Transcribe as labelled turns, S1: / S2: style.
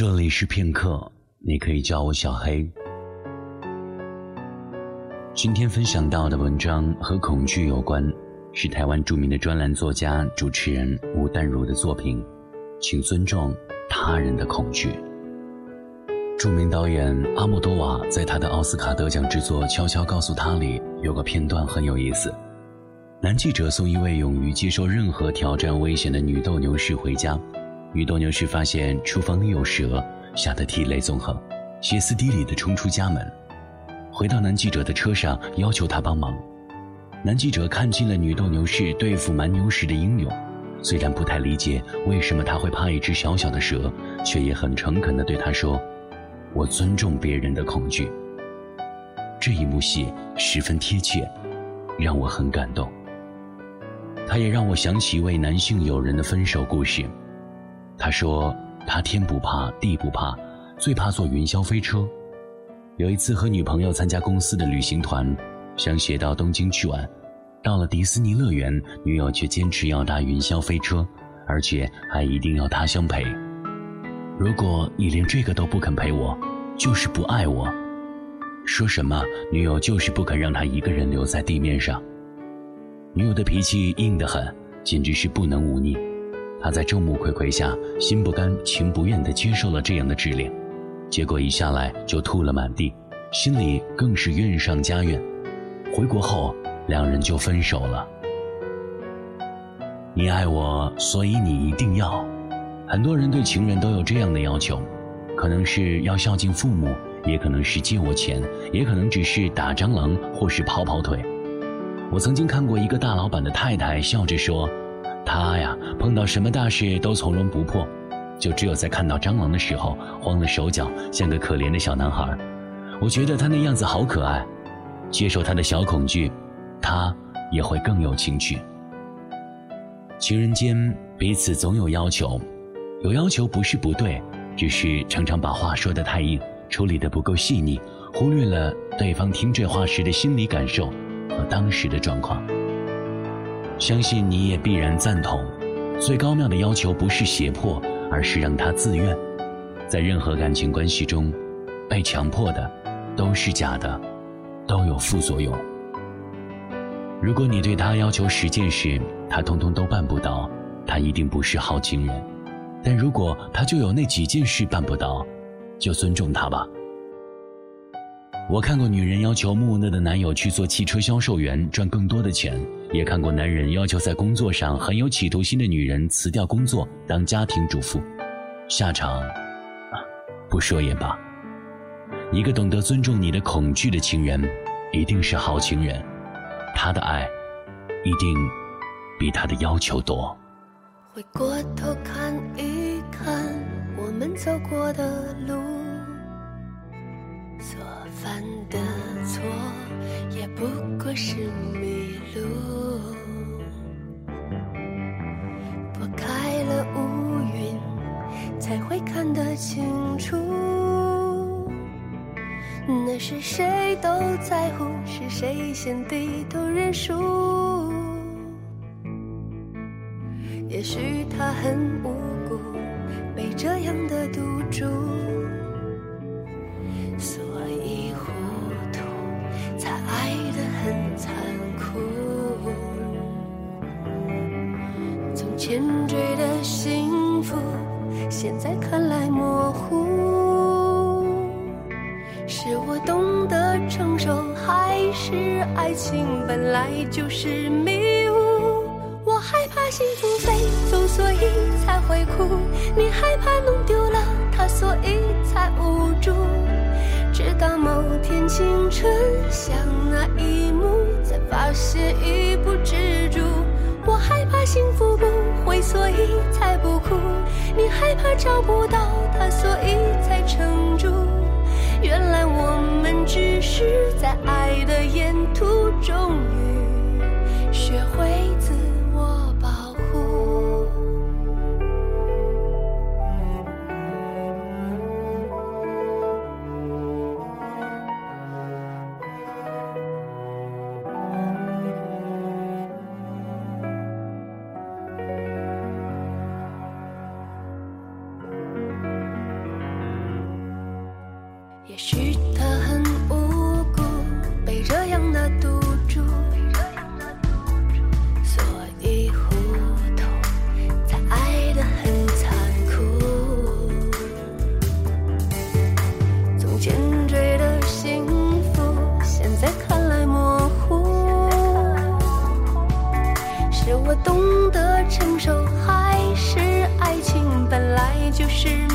S1: 这里是片刻，你可以叫我小黑。今天分享到的文章和恐惧有关，是台湾著名的专栏作家、主持人吴淡如的作品，请尊重他人的恐惧。著名导演阿莫多瓦在他的奥斯卡得奖之作《悄悄告诉他》里有个片段很有意思：男记者送一位勇于接受任何挑战危险的女斗牛士回家。女斗牛士发现厨房里有蛇，吓得涕泪纵横，歇斯底里地冲出家门，回到男记者的车上，要求他帮忙。男记者看清了女斗牛士对付蛮牛时的英勇，虽然不太理解为什么他会怕一只小小的蛇，却也很诚恳地对他说：“我尊重别人的恐惧。”这一幕戏十分贴切，让我很感动。他也让我想起一位男性友人的分手故事。他说：“他天不怕地不怕，最怕坐云霄飞车。有一次和女朋友参加公司的旅行团，想写到东京去玩，到了迪士尼乐园，女友却坚持要搭云霄飞车，而且还一定要他相陪。如果你连这个都不肯陪我，就是不爱我。说什么女友就是不肯让他一个人留在地面上。女友的脾气硬得很，简直是不能忤逆。”他在众目睽睽下，心不甘情不愿地接受了这样的指令，结果一下来就吐了满地，心里更是怨上加怨。回国后，两人就分手了。你爱我，所以你一定要。很多人对情人都有这样的要求，可能是要孝敬父母，也可能是借我钱，也可能只是打蟑螂或是跑跑腿。我曾经看过一个大老板的太太笑着说。他呀，碰到什么大事都从容不迫，就只有在看到蟑螂的时候慌了手脚，像个可怜的小男孩。我觉得他那样子好可爱，接受他的小恐惧，他也会更有情趣。情人间彼此总有要求，有要求不是不对，只是常常把话说得太硬，处理得不够细腻，忽略了对方听这话时的心理感受和当时的状况。相信你也必然赞同，最高妙的要求不是胁迫，而是让他自愿。在任何感情关系中，被强迫的都是假的，都有副作用。如果你对他要求十件事，他通通都办不到，他一定不是好情人。但如果他就有那几件事办不到，就尊重他吧。我看过女人要求木讷的男友去做汽车销售员，赚更多的钱。也看过男人要求在工作上很有企图心的女人辞掉工作当家庭主妇，下场，不说也罢。一个懂得尊重你的恐惧的情人，一定是好情人，他的爱，一定比他的要求多。
S2: 回过头看一看我们走过的路，所犯的错也不过是迷路。那是谁都在乎，是谁先低头认输。也许他很无辜，被这样的赌注，所以糊涂，才爱得很残酷。从前追的幸福。现在看爱情本来就是迷雾？我害怕幸福飞走，所以才会哭。你害怕弄丢了它，所以才无助。直到某天清晨，想那一幕，才发现已不知足。我害怕幸福不会，所以才不哭。你害怕找不到他，所以才撑住。原来我们只是在爱的沿途，中遇我懂得承受，还是爱情本来就是。